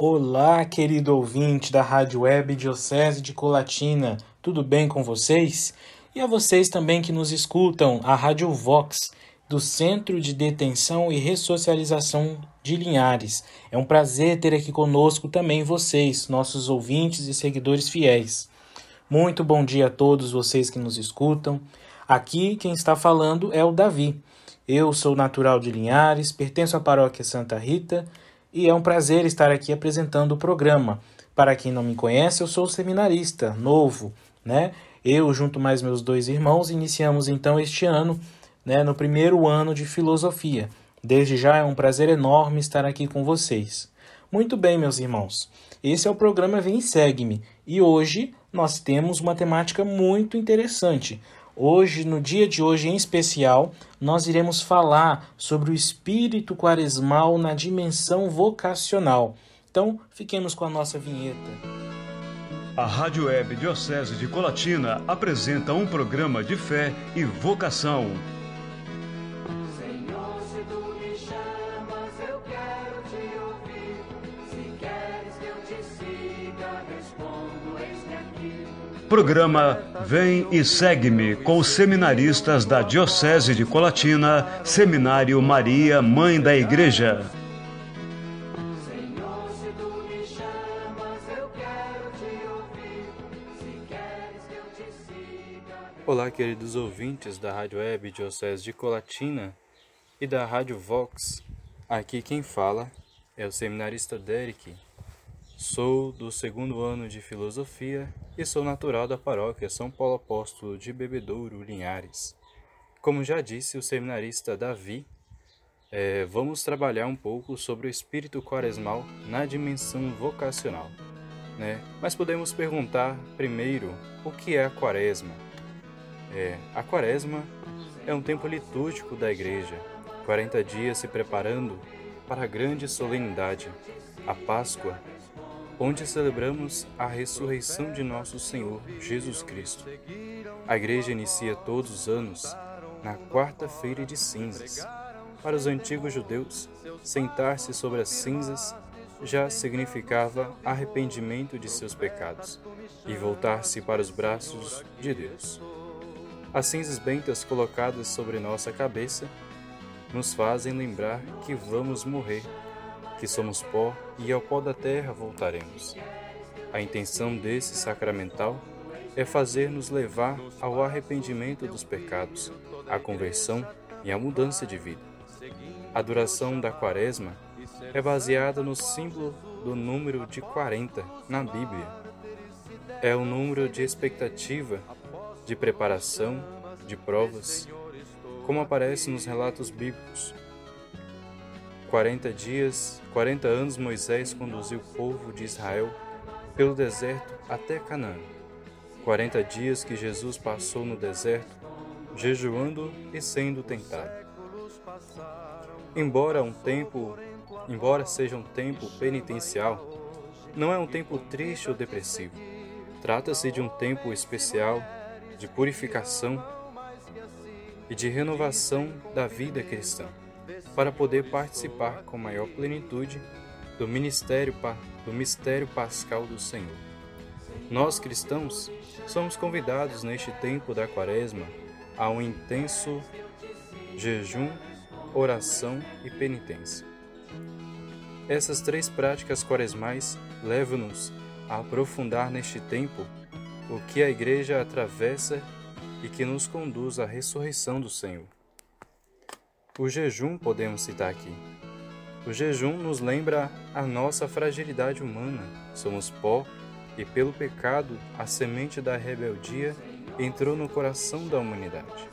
Olá, querido ouvinte da Rádio Web Diocese de Colatina, tudo bem com vocês? E a vocês também que nos escutam, a Rádio Vox, do Centro de Detenção e Ressocialização de Linhares. É um prazer ter aqui conosco também vocês, nossos ouvintes e seguidores fiéis. Muito bom dia a todos vocês que nos escutam. Aqui quem está falando é o Davi. Eu sou natural de Linhares, pertenço à paróquia Santa Rita e é um prazer estar aqui apresentando o programa. Para quem não me conhece, eu sou seminarista, novo, né? Eu, junto mais meus dois irmãos, iniciamos então este ano, né, no primeiro ano de filosofia. Desde já é um prazer enorme estar aqui com vocês. Muito bem, meus irmãos. Esse é o programa Vem e Segue-me e hoje nós temos uma temática muito interessante. Hoje, no dia de hoje em especial, nós iremos falar sobre o espírito quaresmal na dimensão vocacional. Então, fiquemos com a nossa vinheta. A Rádio Web Diocese de Colatina apresenta um programa de fé e vocação Programa Vem e Segue-me com os seminaristas da Diocese de Colatina, Seminário Maria, Mãe da Igreja. Olá, queridos ouvintes da Rádio Web Diocese de Colatina e da Rádio Vox. Aqui quem fala é o seminarista Derek. Sou do segundo ano de filosofia e sou natural da paróquia São Paulo Apóstolo de Bebedouro, Linhares. Como já disse o seminarista Davi, é, vamos trabalhar um pouco sobre o espírito quaresmal na dimensão vocacional. Né? Mas podemos perguntar primeiro o que é a quaresma. É, a quaresma é um tempo litúrgico da igreja, 40 dias se preparando para a grande solenidade, a Páscoa, onde celebramos a ressurreição de nosso Senhor Jesus Cristo. A igreja inicia todos os anos na quarta-feira de cinzas. Para os antigos judeus, sentar-se sobre as cinzas já significava arrependimento de seus pecados e voltar-se para os braços de Deus. As cinzas bentas colocadas sobre nossa cabeça nos fazem lembrar que vamos morrer que somos pó e ao pó da terra voltaremos. A intenção desse sacramental é fazer-nos levar ao arrependimento dos pecados, à conversão e à mudança de vida. A duração da Quaresma é baseada no símbolo do número de 40 na Bíblia. É o número de expectativa, de preparação, de provas, como aparece nos relatos bíblicos 40 dias, 40 anos Moisés conduziu o povo de Israel pelo deserto até Canaã. 40 dias que Jesus passou no deserto, jejuando e sendo tentado. Embora um tempo, embora seja um tempo penitencial, não é um tempo triste ou depressivo. Trata-se de um tempo especial de purificação e de renovação da vida cristã para poder participar com maior plenitude do ministério do mistério pascal do Senhor. Nós cristãos somos convidados neste tempo da Quaresma a um intenso jejum, oração e penitência. Essas três práticas quaresmais levam-nos a aprofundar neste tempo o que a Igreja atravessa e que nos conduz à ressurreição do Senhor. O jejum podemos citar aqui. O jejum nos lembra a nossa fragilidade humana. Somos pó e, pelo pecado, a semente da rebeldia entrou no coração da humanidade.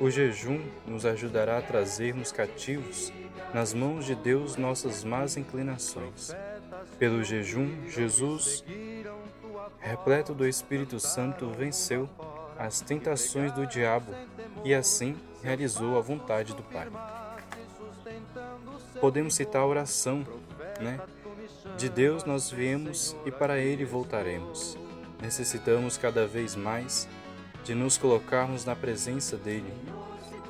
O jejum nos ajudará a trazermos cativos nas mãos de Deus nossas más inclinações. Pelo jejum, Jesus, repleto do Espírito Santo, venceu as tentações do diabo e assim realizou a vontade do Pai. Podemos citar a oração, né? De Deus nós viemos e para Ele voltaremos. Necessitamos cada vez mais de nos colocarmos na presença dEle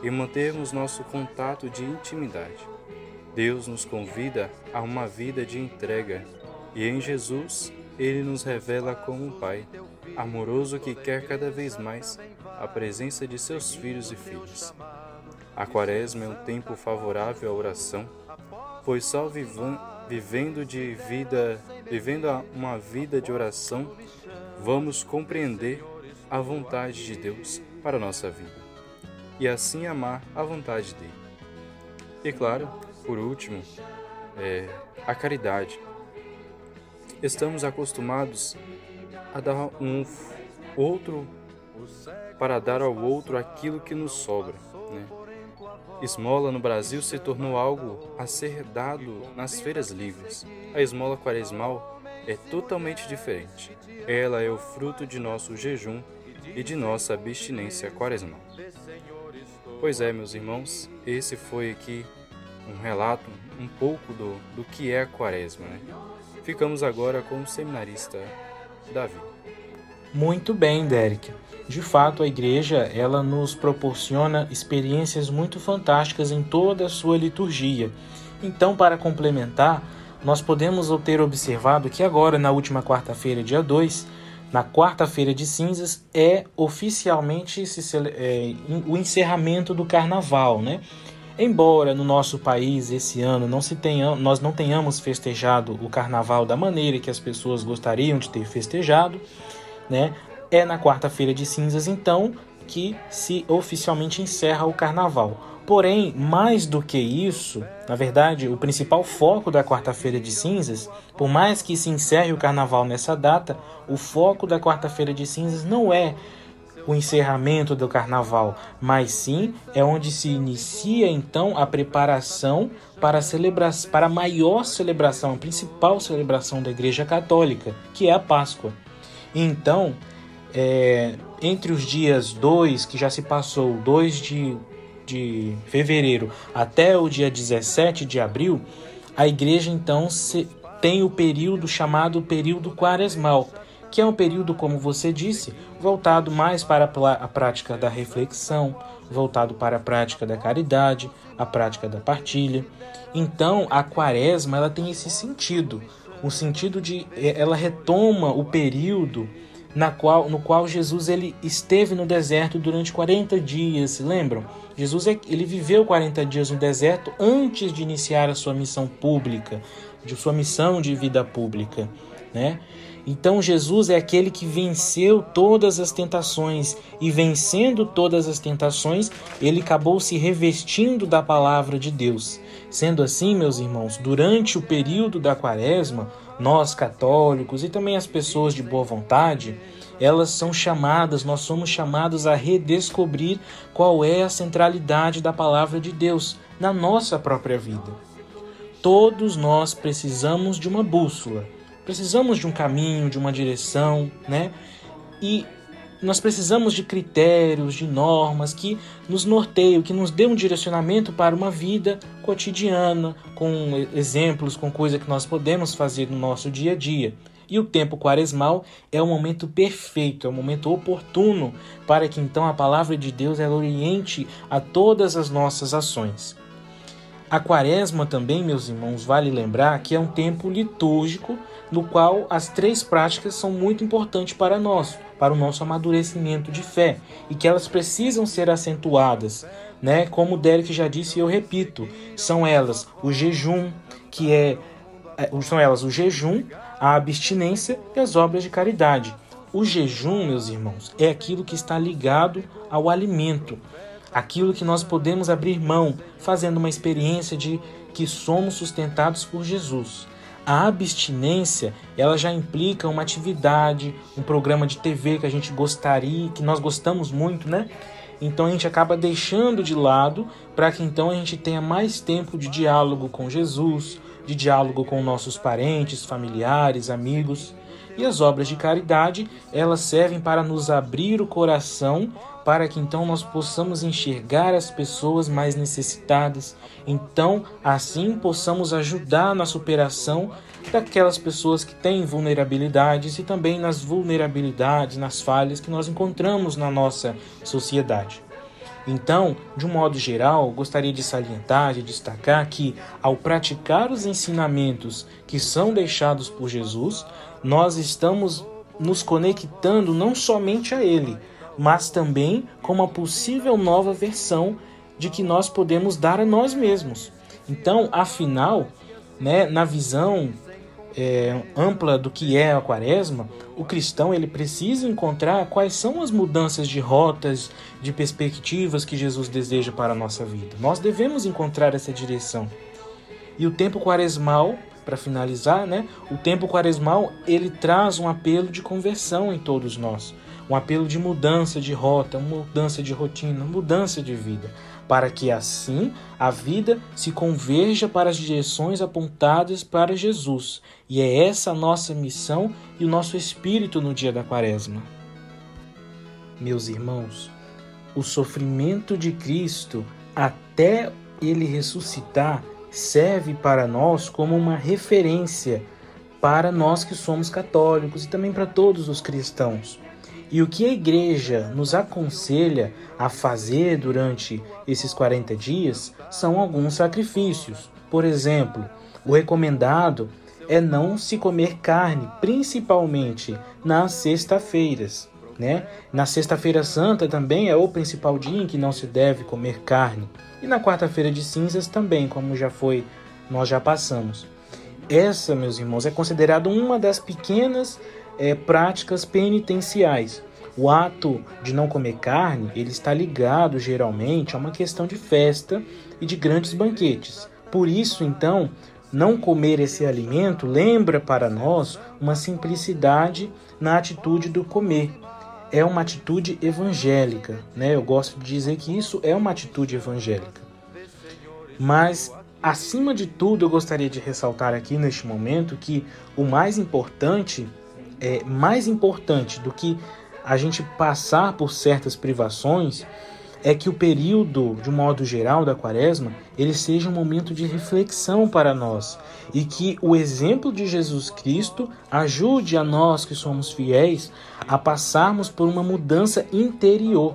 e mantermos nosso contato de intimidade. Deus nos convida a uma vida de entrega e em Jesus ele nos revela como Pai amoroso que quer cada vez mais a presença de seus filhos e filhas. A Quaresma é um tempo favorável à oração, pois só vivendo de vida, vivendo uma vida de oração, vamos compreender a vontade de Deus para a nossa vida e assim amar a vontade dele. E claro, por último, é, a caridade. Estamos acostumados a dar um outro para dar ao outro aquilo que nos sobra. Né? Esmola no Brasil se tornou algo a ser dado nas feiras livres. A esmola quaresmal é totalmente diferente. Ela é o fruto de nosso jejum e de nossa abstinência quaresmal. Pois é, meus irmãos, esse foi aqui um relato um pouco do, do que é a quaresma. Né? Ficamos agora com o seminarista Davi. Muito bem, Derek. De fato, a igreja ela nos proporciona experiências muito fantásticas em toda a sua liturgia. Então, para complementar, nós podemos ter observado que agora, na última quarta-feira, dia 2, na quarta-feira de cinzas, é oficialmente é, o encerramento do carnaval, né? Embora no nosso país esse ano não tenha, nós não tenhamos festejado o carnaval da maneira que as pessoas gostariam de ter festejado, né? É na quarta-feira de cinzas então que se oficialmente encerra o carnaval. Porém, mais do que isso, na verdade, o principal foco da quarta-feira de cinzas, por mais que se encerre o carnaval nessa data, o foco da quarta-feira de cinzas não é o encerramento do carnaval, mas sim é onde se inicia então a preparação para a, celebra para a maior celebração, a principal celebração da Igreja Católica, que é a Páscoa. Então, é, entre os dias 2, que já se passou, 2 de, de fevereiro, até o dia 17 de abril, a igreja então se, tem o período chamado período quaresmal, que é um período, como você disse, voltado mais para a prática da reflexão, voltado para a prática da caridade, a prática da partilha. Então, a quaresma ela tem esse sentido, o sentido de é, ela retoma o período na qual, no qual Jesus ele esteve no deserto durante 40 dias, se lembram? Jesus é, ele viveu 40 dias no deserto antes de iniciar a sua missão pública, de sua missão de vida pública, né? Então Jesus é aquele que venceu todas as tentações e vencendo todas as tentações, ele acabou se revestindo da palavra de Deus. Sendo assim, meus irmãos, durante o período da Quaresma, nós católicos e também as pessoas de boa vontade, elas são chamadas, nós somos chamados a redescobrir qual é a centralidade da palavra de Deus na nossa própria vida. Todos nós precisamos de uma bússola Precisamos de um caminho, de uma direção, né? E nós precisamos de critérios, de normas que nos norteiam, que nos dê um direcionamento para uma vida cotidiana, com exemplos, com coisas que nós podemos fazer no nosso dia a dia. E o tempo quaresmal é o momento perfeito, é o momento oportuno para que então a palavra de Deus ela oriente a todas as nossas ações. A quaresma também, meus irmãos, vale lembrar que é um tempo litúrgico no qual as três práticas são muito importantes para nós, para o nosso amadurecimento de fé, e que elas precisam ser acentuadas, né? Como o Derek já disse e eu repito, são elas o jejum, que é, é são elas o jejum, a abstinência e as obras de caridade. O jejum, meus irmãos, é aquilo que está ligado ao alimento, aquilo que nós podemos abrir mão, fazendo uma experiência de que somos sustentados por Jesus. A abstinência, ela já implica uma atividade, um programa de TV que a gente gostaria, que nós gostamos muito, né? Então a gente acaba deixando de lado para que então a gente tenha mais tempo de diálogo com Jesus, de diálogo com nossos parentes, familiares, amigos. E as obras de caridade, elas servem para nos abrir o coração, para que então nós possamos enxergar as pessoas mais necessitadas. Então, assim possamos ajudar na superação daquelas pessoas que têm vulnerabilidades e também nas vulnerabilidades, nas falhas que nós encontramos na nossa sociedade. Então, de um modo geral, gostaria de salientar, de destacar que, ao praticar os ensinamentos que são deixados por Jesus, nós estamos nos conectando não somente a Ele, mas também com uma possível nova versão de que nós podemos dar a nós mesmos. Então, afinal, né, na visão é, ampla do que é a quaresma, o cristão ele precisa encontrar quais são as mudanças de rotas, de perspectivas que Jesus deseja para a nossa vida. Nós devemos encontrar essa direção. E o tempo quaresmal, para finalizar, né, o tempo quaresmal ele traz um apelo de conversão em todos nós, um apelo de mudança de rota, mudança de rotina, mudança de vida para que assim a vida se converja para as direções apontadas para Jesus. E é essa a nossa missão e o nosso espírito no dia da Quaresma. Meus irmãos, o sofrimento de Cristo até ele ressuscitar serve para nós como uma referência para nós que somos católicos e também para todos os cristãos. E o que a igreja nos aconselha a fazer durante esses 40 dias são alguns sacrifícios. Por exemplo, o recomendado é não se comer carne, principalmente nas sexta-feiras. Né? Na sexta-feira santa também é o principal dia em que não se deve comer carne. E na quarta-feira de cinzas também, como já foi, nós já passamos. Essa, meus irmãos, é considerada uma das pequenas é, práticas penitenciais. O ato de não comer carne, ele está ligado geralmente a uma questão de festa e de grandes banquetes. Por isso, então, não comer esse alimento lembra para nós uma simplicidade na atitude do comer. É uma atitude evangélica, né? Eu gosto de dizer que isso é uma atitude evangélica. Mas acima de tudo, eu gostaria de ressaltar aqui neste momento que o mais importante é mais importante do que a gente passar por certas privações é que o período, de um modo geral, da quaresma, ele seja um momento de reflexão para nós e que o exemplo de Jesus Cristo ajude a nós que somos fiéis a passarmos por uma mudança interior.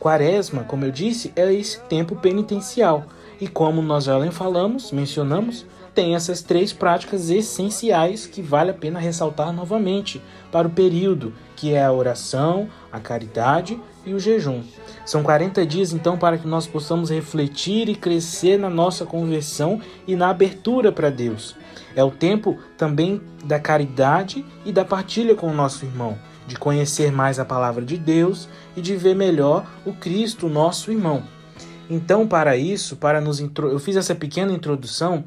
Quaresma, como eu disse, é esse tempo penitencial e como nós já falamos, mencionamos, tem essas três práticas essenciais que vale a pena ressaltar novamente para o período, que é a oração, a caridade e o jejum. São 40 dias então para que nós possamos refletir e crescer na nossa conversão e na abertura para Deus. É o tempo também da caridade e da partilha com o nosso irmão, de conhecer mais a palavra de Deus e de ver melhor o Cristo, nosso irmão. Então, para isso, para nos eu fiz essa pequena introdução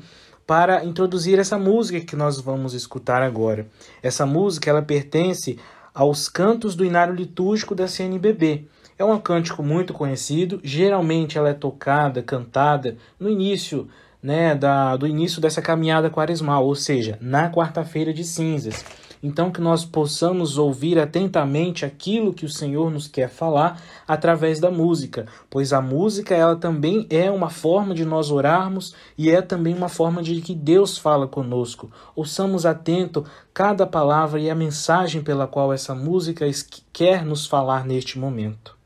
para introduzir essa música que nós vamos escutar agora. Essa música ela pertence aos cantos do inário litúrgico da CNBB. É um cântico muito conhecido, geralmente ela é tocada, cantada no início, né, da, do início dessa caminhada quaresmal, ou seja, na quarta-feira de cinzas. Então, que nós possamos ouvir atentamente aquilo que o Senhor nos quer falar através da música, pois a música ela também é uma forma de nós orarmos e é também uma forma de que Deus fala conosco. Ouçamos atento cada palavra e a mensagem pela qual essa música quer nos falar neste momento.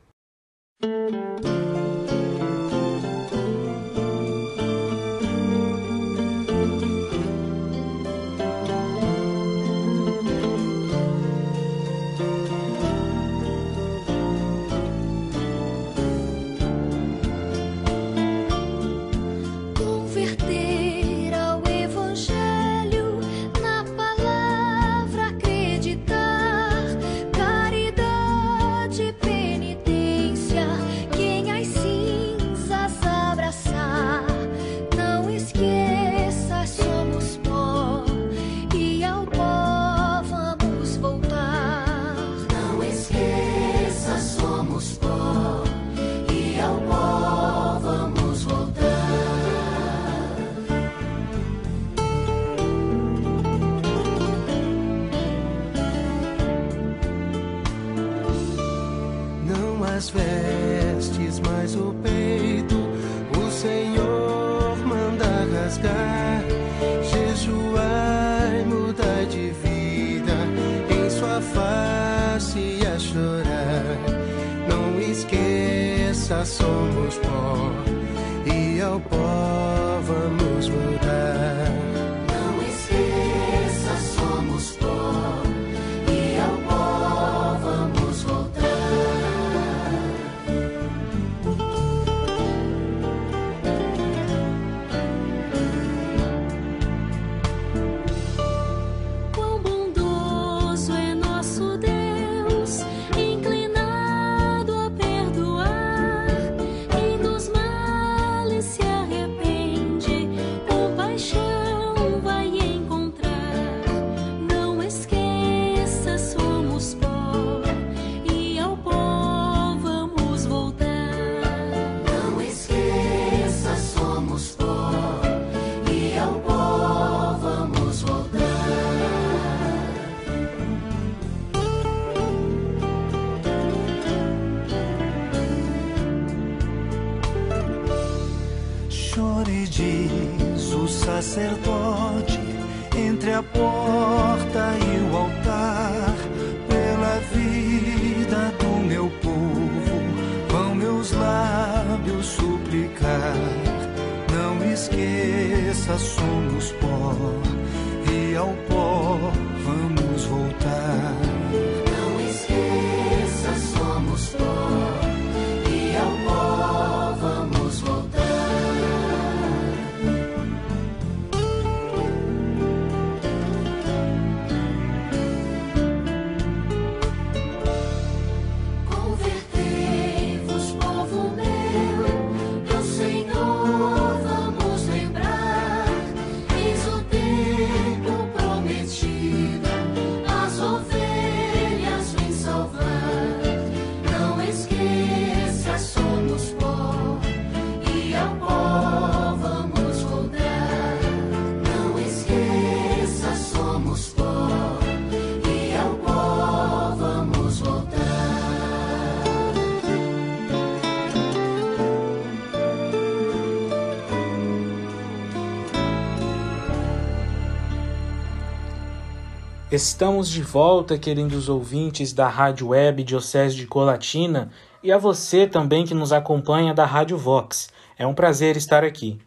Estamos de volta, queridos ouvintes da Rádio Web Diocese de Colatina e a você também que nos acompanha da Rádio Vox. É um prazer estar aqui.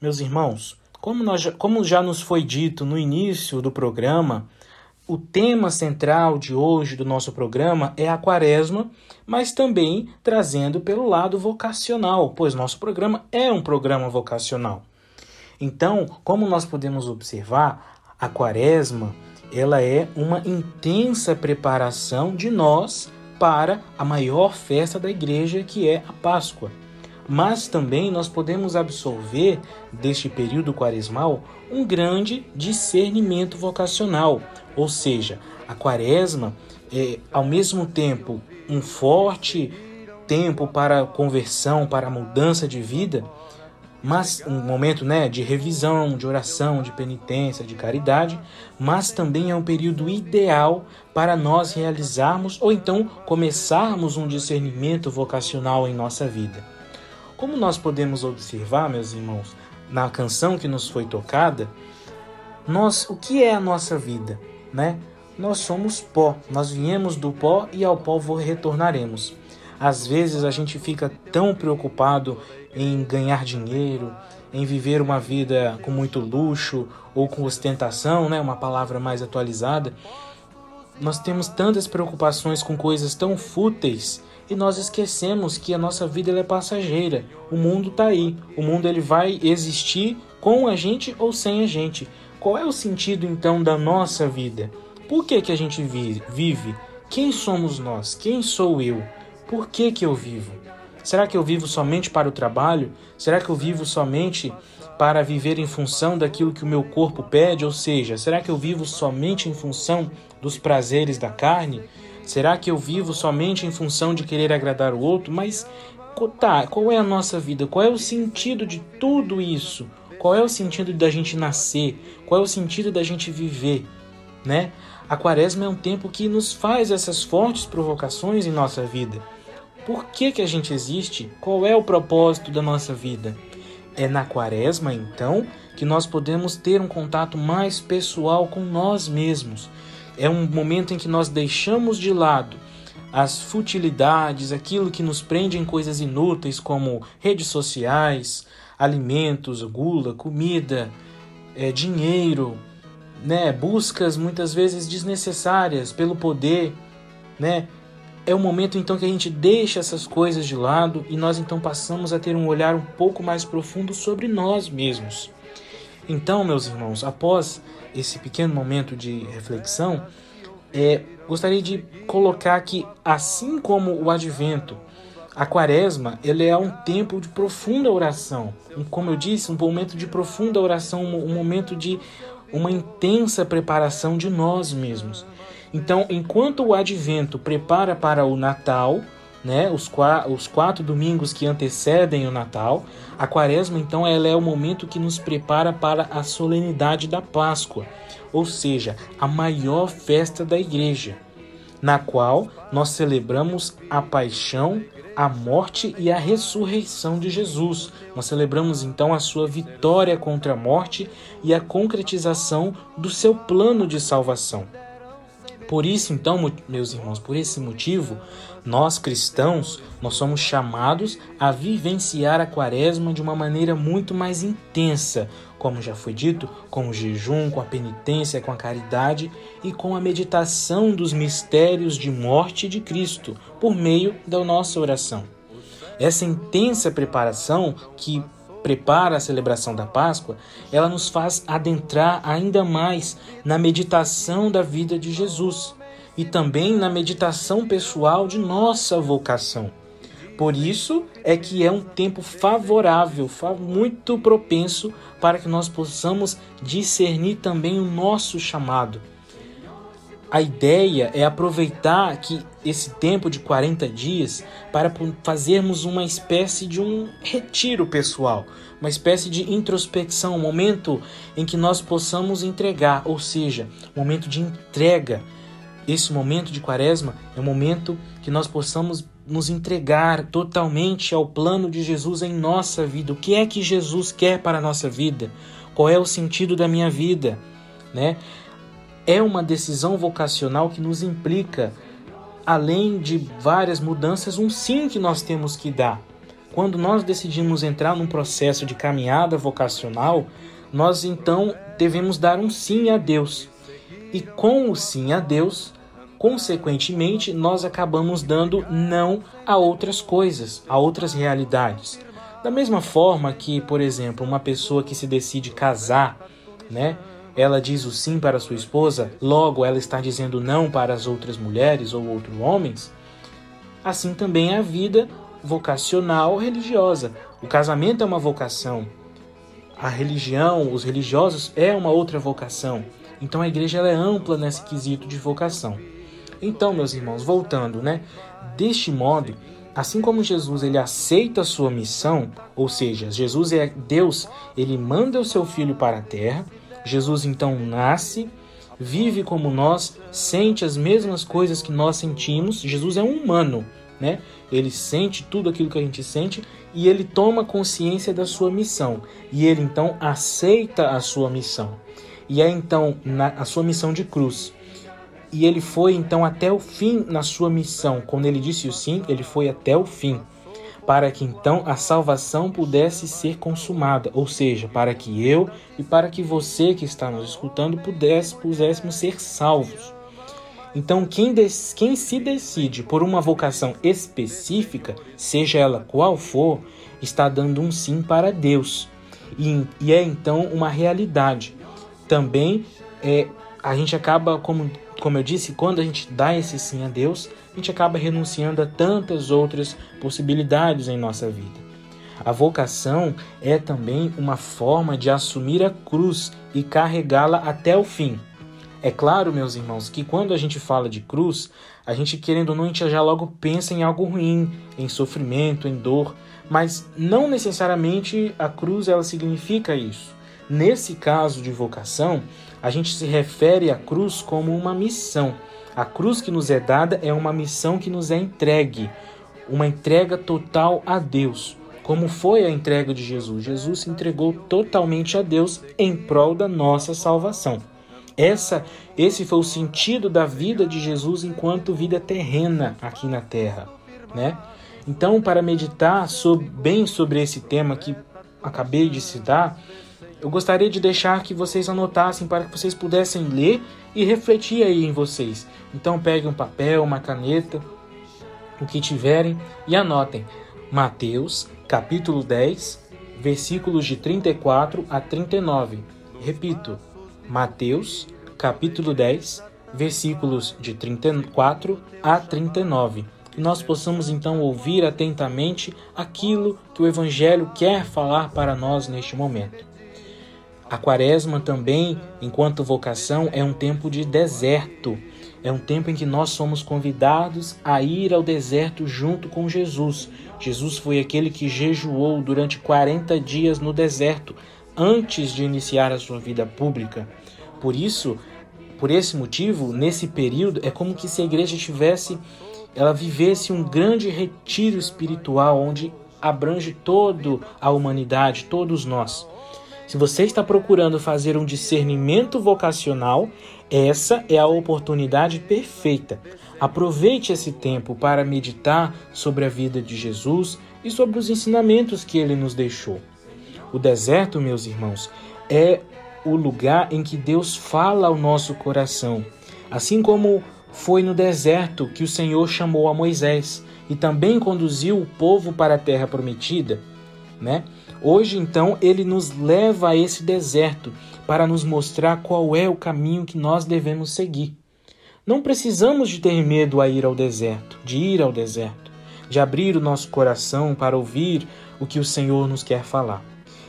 Meus irmãos, como, nós, como já nos foi dito no início do programa, o tema central de hoje do nosso programa é a quaresma, mas também trazendo pelo lado vocacional, pois nosso programa é um programa vocacional. Então, como nós podemos observar, a quaresma ela é uma intensa preparação de nós para a maior festa da igreja, que é a Páscoa. Mas também nós podemos absorver deste período quaresmal um grande discernimento vocacional, ou seja, a quaresma é ao mesmo tempo um forte tempo para conversão, para mudança de vida, mas um momento né, de revisão, de oração, de penitência, de caridade, mas também é um período ideal para nós realizarmos ou então começarmos um discernimento vocacional em nossa vida. Como nós podemos observar, meus irmãos, na canção que nos foi tocada, nós, o que é a nossa vida, né? Nós somos pó, nós viemos do pó e ao pó retornaremos. Às vezes a gente fica tão preocupado em ganhar dinheiro, em viver uma vida com muito luxo ou com ostentação, né, uma palavra mais atualizada. Nós temos tantas preocupações com coisas tão fúteis e nós esquecemos que a nossa vida é passageira. O mundo está aí. O mundo ele vai existir com a gente ou sem a gente. Qual é o sentido então da nossa vida? Por que, que a gente vive? Quem somos nós? Quem sou eu? Por que, que eu vivo? Será que eu vivo somente para o trabalho? Será que eu vivo somente para viver em função daquilo que o meu corpo pede? Ou seja, será que eu vivo somente em função dos prazeres da carne? Será que eu vivo somente em função de querer agradar o outro? Mas tá, qual é a nossa vida? Qual é o sentido de tudo isso? Qual é o sentido da gente nascer? Qual é o sentido da gente viver, né? A quaresma é um tempo que nos faz essas fortes provocações em nossa vida. Por que, que a gente existe? Qual é o propósito da nossa vida? É na quaresma, então, que nós podemos ter um contato mais pessoal com nós mesmos. É um momento em que nós deixamos de lado as futilidades, aquilo que nos prende em coisas inúteis como redes sociais, alimentos, gula, comida, é, dinheiro, né, buscas muitas vezes desnecessárias pelo poder, né, é o momento então que a gente deixa essas coisas de lado e nós então passamos a ter um olhar um pouco mais profundo sobre nós mesmos. Então, meus irmãos, após esse pequeno momento de reflexão, é, gostaria de colocar que, assim como o advento, a quaresma ele é um tempo de profunda oração. Como eu disse, um momento de profunda oração, um momento de uma intensa preparação de nós mesmos. Então, enquanto o advento prepara para o Natal, né, os, os quatro domingos que antecedem o Natal, a quaresma, então, ela é o momento que nos prepara para a solenidade da Páscoa, ou seja, a maior festa da igreja. na qual nós celebramos a paixão, a morte e a ressurreição de Jesus. Nós celebramos então a sua vitória contra a morte e a concretização do seu plano de salvação. Por isso, então, meus irmãos, por esse motivo, nós cristãos, nós somos chamados a vivenciar a quaresma de uma maneira muito mais intensa, como já foi dito, com o jejum, com a penitência, com a caridade e com a meditação dos mistérios de morte de Cristo, por meio da nossa oração. Essa intensa preparação que prepara a celebração da Páscoa, ela nos faz adentrar ainda mais na meditação da vida de Jesus e também na meditação pessoal de nossa vocação. Por isso é que é um tempo favorável, muito propenso para que nós possamos discernir também o nosso chamado. A ideia é aproveitar que esse tempo de 40 dias para fazermos uma espécie de um retiro pessoal, uma espécie de introspecção, um momento em que nós possamos entregar, ou seja, um momento de entrega esse momento de quaresma é um momento que nós possamos nos entregar totalmente ao plano de Jesus em nossa vida. O que é que Jesus quer para a nossa vida? Qual é o sentido da minha vida? Né? É uma decisão vocacional que nos implica, além de várias mudanças, um sim que nós temos que dar. Quando nós decidimos entrar num processo de caminhada vocacional, nós então devemos dar um sim a Deus. E com o sim a Deus, consequentemente, nós acabamos dando não a outras coisas, a outras realidades. Da mesma forma que, por exemplo, uma pessoa que se decide casar, né? Ela diz o sim para sua esposa, logo ela está dizendo não para as outras mulheres ou outros homens. Assim também é a vida vocacional religiosa. O casamento é uma vocação. A religião, os religiosos é uma outra vocação. Então a igreja é ampla nesse quesito de vocação. Então, meus irmãos, voltando, né? Deste modo, assim como Jesus ele aceita a sua missão, ou seja, Jesus é Deus, ele manda o seu filho para a terra. Jesus então nasce, vive como nós, sente as mesmas coisas que nós sentimos. Jesus é um humano, né? Ele sente tudo aquilo que a gente sente e ele toma consciência da sua missão. E ele então aceita a sua missão. E é então na, a sua missão de cruz. E ele foi então até o fim na sua missão. Quando ele disse o sim, ele foi até o fim, para que então a salvação pudesse ser consumada, ou seja, para que eu e para que você que está nos escutando pudesse, pudéssemos ser salvos. Então, quem, des, quem se decide por uma vocação específica, seja ela qual for, está dando um sim para Deus. E, e é então uma realidade. Também é, a gente acaba, como como eu disse, quando a gente dá esse sim a Deus, a gente acaba renunciando a tantas outras possibilidades em nossa vida. A vocação é também uma forma de assumir a cruz e carregá-la até o fim. É claro, meus irmãos, que quando a gente fala de cruz, a gente querendo ou não, a gente já logo pensa em algo ruim, em sofrimento, em dor, mas não necessariamente a cruz ela significa isso. Nesse caso de vocação, a gente se refere à cruz como uma missão. A cruz que nos é dada é uma missão que nos é entregue, uma entrega total a Deus. Como foi a entrega de Jesus? Jesus se entregou totalmente a Deus em prol da nossa salvação. Essa, esse foi o sentido da vida de Jesus enquanto vida terrena aqui na terra, né? Então, para meditar sobre, bem sobre esse tema que acabei de citar, eu gostaria de deixar que vocês anotassem para que vocês pudessem ler e refletir aí em vocês. Então peguem um papel, uma caneta, o que tiverem e anotem. Mateus, capítulo 10, versículos de 34 a 39. Repito, Mateus, capítulo 10, versículos de 34 a 39. Que nós possamos então ouvir atentamente aquilo que o Evangelho quer falar para nós neste momento. A quaresma também, enquanto vocação, é um tempo de deserto. É um tempo em que nós somos convidados a ir ao deserto junto com Jesus. Jesus foi aquele que jejuou durante 40 dias no deserto antes de iniciar a sua vida pública. Por isso, por esse motivo, nesse período, é como que se a igreja tivesse, ela vivesse um grande retiro espiritual onde abrange toda a humanidade, todos nós. Se você está procurando fazer um discernimento vocacional, essa é a oportunidade perfeita. Aproveite esse tempo para meditar sobre a vida de Jesus e sobre os ensinamentos que ele nos deixou. O deserto, meus irmãos, é o lugar em que Deus fala ao nosso coração. Assim como foi no deserto que o Senhor chamou a Moisés e também conduziu o povo para a terra prometida, né? Hoje, então, ele nos leva a esse deserto para nos mostrar qual é o caminho que nós devemos seguir. Não precisamos de ter medo a ir ao deserto, de ir ao deserto, de abrir o nosso coração para ouvir o que o Senhor nos quer falar.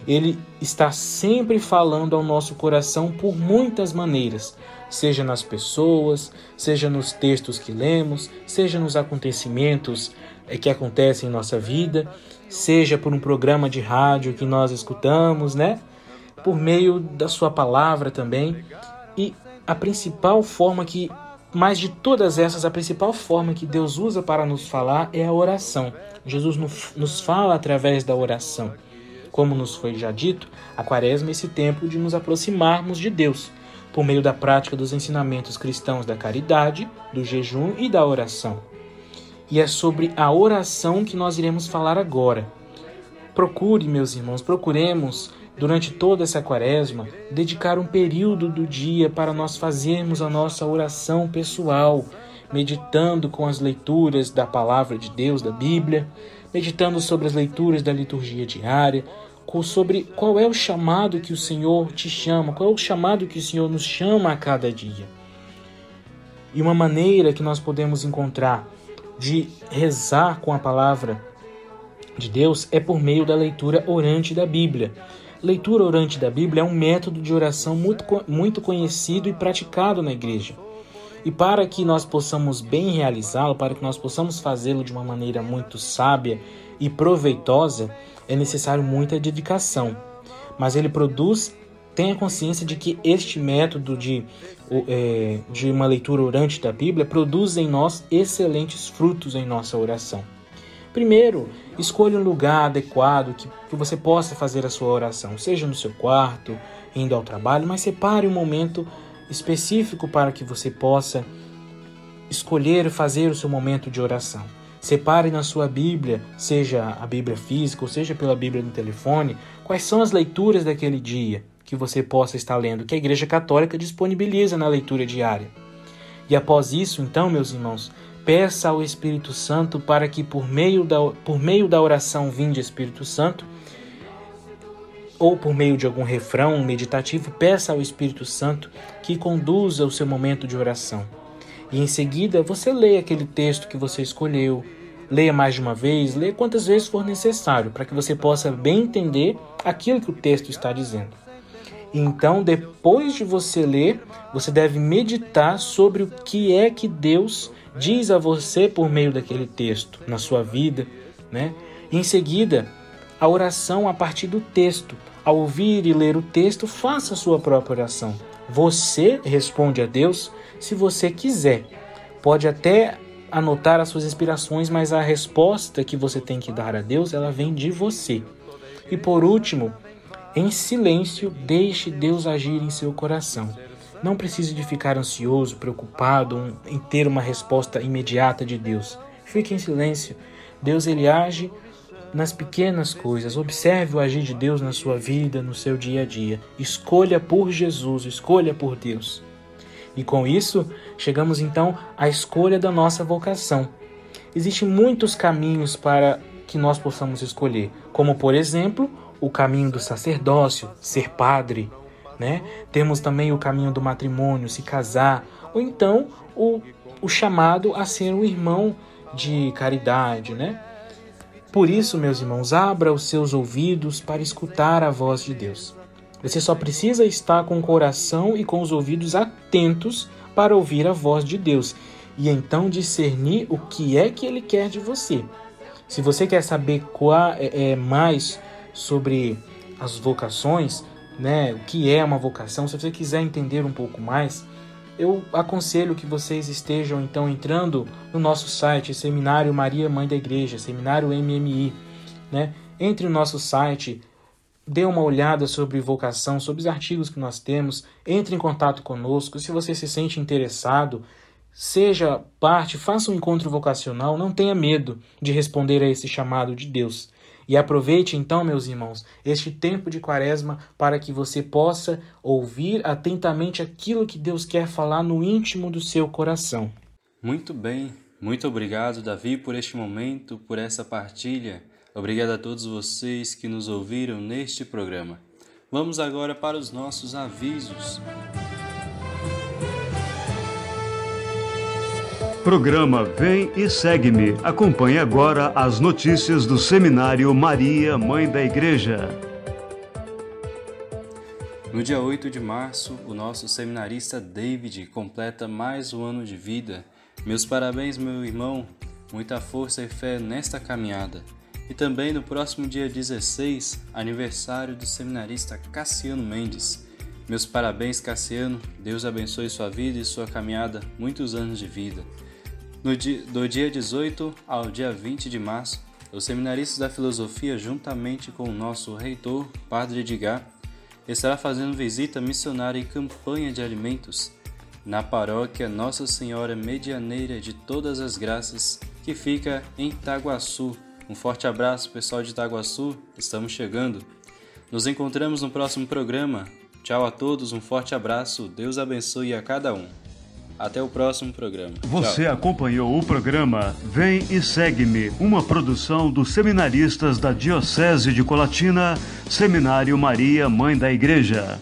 Ele está sempre falando ao nosso coração por muitas maneiras, seja nas pessoas, seja nos textos que lemos, seja nos acontecimentos que acontecem em nossa vida, seja por um programa de rádio que nós escutamos, né? Por meio da sua palavra também. E a principal forma que, mais de todas essas, a principal forma que Deus usa para nos falar é a oração. Jesus nos fala através da oração. Como nos foi já dito, a quaresma é esse tempo de nos aproximarmos de Deus, por meio da prática dos ensinamentos cristãos da caridade, do jejum e da oração e é sobre a oração que nós iremos falar agora. Procure, meus irmãos, procuremos, durante toda essa quaresma, dedicar um período do dia para nós fazermos a nossa oração pessoal, meditando com as leituras da palavra de Deus, da Bíblia, meditando sobre as leituras da liturgia diária, sobre qual é o chamado que o Senhor te chama, qual é o chamado que o Senhor nos chama a cada dia. E uma maneira que nós podemos encontrar de rezar com a palavra de Deus é por meio da leitura orante da Bíblia. Leitura orante da Bíblia é um método de oração muito, muito conhecido e praticado na igreja. E para que nós possamos bem realizá-lo, para que nós possamos fazê-lo de uma maneira muito sábia e proveitosa, é necessário muita dedicação. Mas ele produz tenha consciência de que este método de, é, de uma leitura orante da Bíblia produz em nós excelentes frutos em nossa oração. Primeiro, escolha um lugar adequado que, que você possa fazer a sua oração, seja no seu quarto, indo ao trabalho, mas separe um momento específico para que você possa escolher fazer o seu momento de oração. Separe na sua Bíblia, seja a Bíblia física ou seja pela Bíblia no telefone, quais são as leituras daquele dia que você possa estar lendo, que a Igreja Católica disponibiliza na leitura diária. E após isso, então, meus irmãos, peça ao Espírito Santo para que por meio da, por meio da oração vinde Espírito Santo, ou por meio de algum refrão meditativo, peça ao Espírito Santo que conduza o seu momento de oração. E em seguida, você lê aquele texto que você escolheu, leia mais de uma vez, leia quantas vezes for necessário, para que você possa bem entender aquilo que o texto está dizendo. Então, depois de você ler, você deve meditar sobre o que é que Deus diz a você por meio daquele texto na sua vida, né? Em seguida, a oração a partir do texto. Ao ouvir e ler o texto, faça a sua própria oração. Você responde a Deus se você quiser. Pode até anotar as suas inspirações, mas a resposta que você tem que dar a Deus, ela vem de você. E por último, em silêncio, deixe Deus agir em seu coração. Não precise de ficar ansioso, preocupado em ter uma resposta imediata de Deus. Fique em silêncio. Deus ele age nas pequenas coisas. Observe o agir de Deus na sua vida, no seu dia a dia. Escolha por Jesus, escolha por Deus. E com isso, chegamos então à escolha da nossa vocação. Existem muitos caminhos para que nós possamos escolher, como por exemplo, o caminho do sacerdócio, ser padre, né? Temos também o caminho do matrimônio, se casar, ou então o, o chamado a ser um irmão de caridade, né? Por isso, meus irmãos, abra os seus ouvidos para escutar a voz de Deus. Você só precisa estar com o coração e com os ouvidos atentos para ouvir a voz de Deus e então discernir o que é que Ele quer de você. Se você quer saber qual é, é mais sobre as vocações, né? O que é uma vocação? Se você quiser entender um pouco mais, eu aconselho que vocês estejam então entrando no nosso site, Seminário Maria Mãe da Igreja, Seminário MMI, né? Entre no nosso site, dê uma olhada sobre vocação, sobre os artigos que nós temos, entre em contato conosco. Se você se sente interessado, seja parte, faça um encontro vocacional, não tenha medo de responder a esse chamado de Deus. E aproveite então, meus irmãos, este tempo de quaresma para que você possa ouvir atentamente aquilo que Deus quer falar no íntimo do seu coração. Muito bem, muito obrigado, Davi, por este momento, por essa partilha. Obrigado a todos vocês que nos ouviram neste programa. Vamos agora para os nossos avisos. Programa Vem e Segue-me. Acompanhe agora as notícias do Seminário Maria, Mãe da Igreja. No dia 8 de março, o nosso seminarista David completa mais um ano de vida. Meus parabéns, meu irmão. Muita força e fé nesta caminhada. E também no próximo dia 16, aniversário do seminarista Cassiano Mendes. Meus parabéns, Cassiano. Deus abençoe sua vida e sua caminhada, muitos anos de vida. No dia, do dia 18 ao dia 20 de março, os seminaristas da filosofia, juntamente com o nosso reitor, Padre Edgar, estará fazendo visita missionária e campanha de alimentos na paróquia Nossa Senhora Medianeira de Todas as Graças, que fica em Itaguaçu, um forte abraço, pessoal de Itaguaçu, estamos chegando. Nos encontramos no próximo programa. Tchau a todos, um forte abraço, Deus abençoe a cada um. Até o próximo programa. Você Tchau. acompanhou o programa Vem e Segue-me, uma produção dos seminaristas da Diocese de Colatina, Seminário Maria, Mãe da Igreja.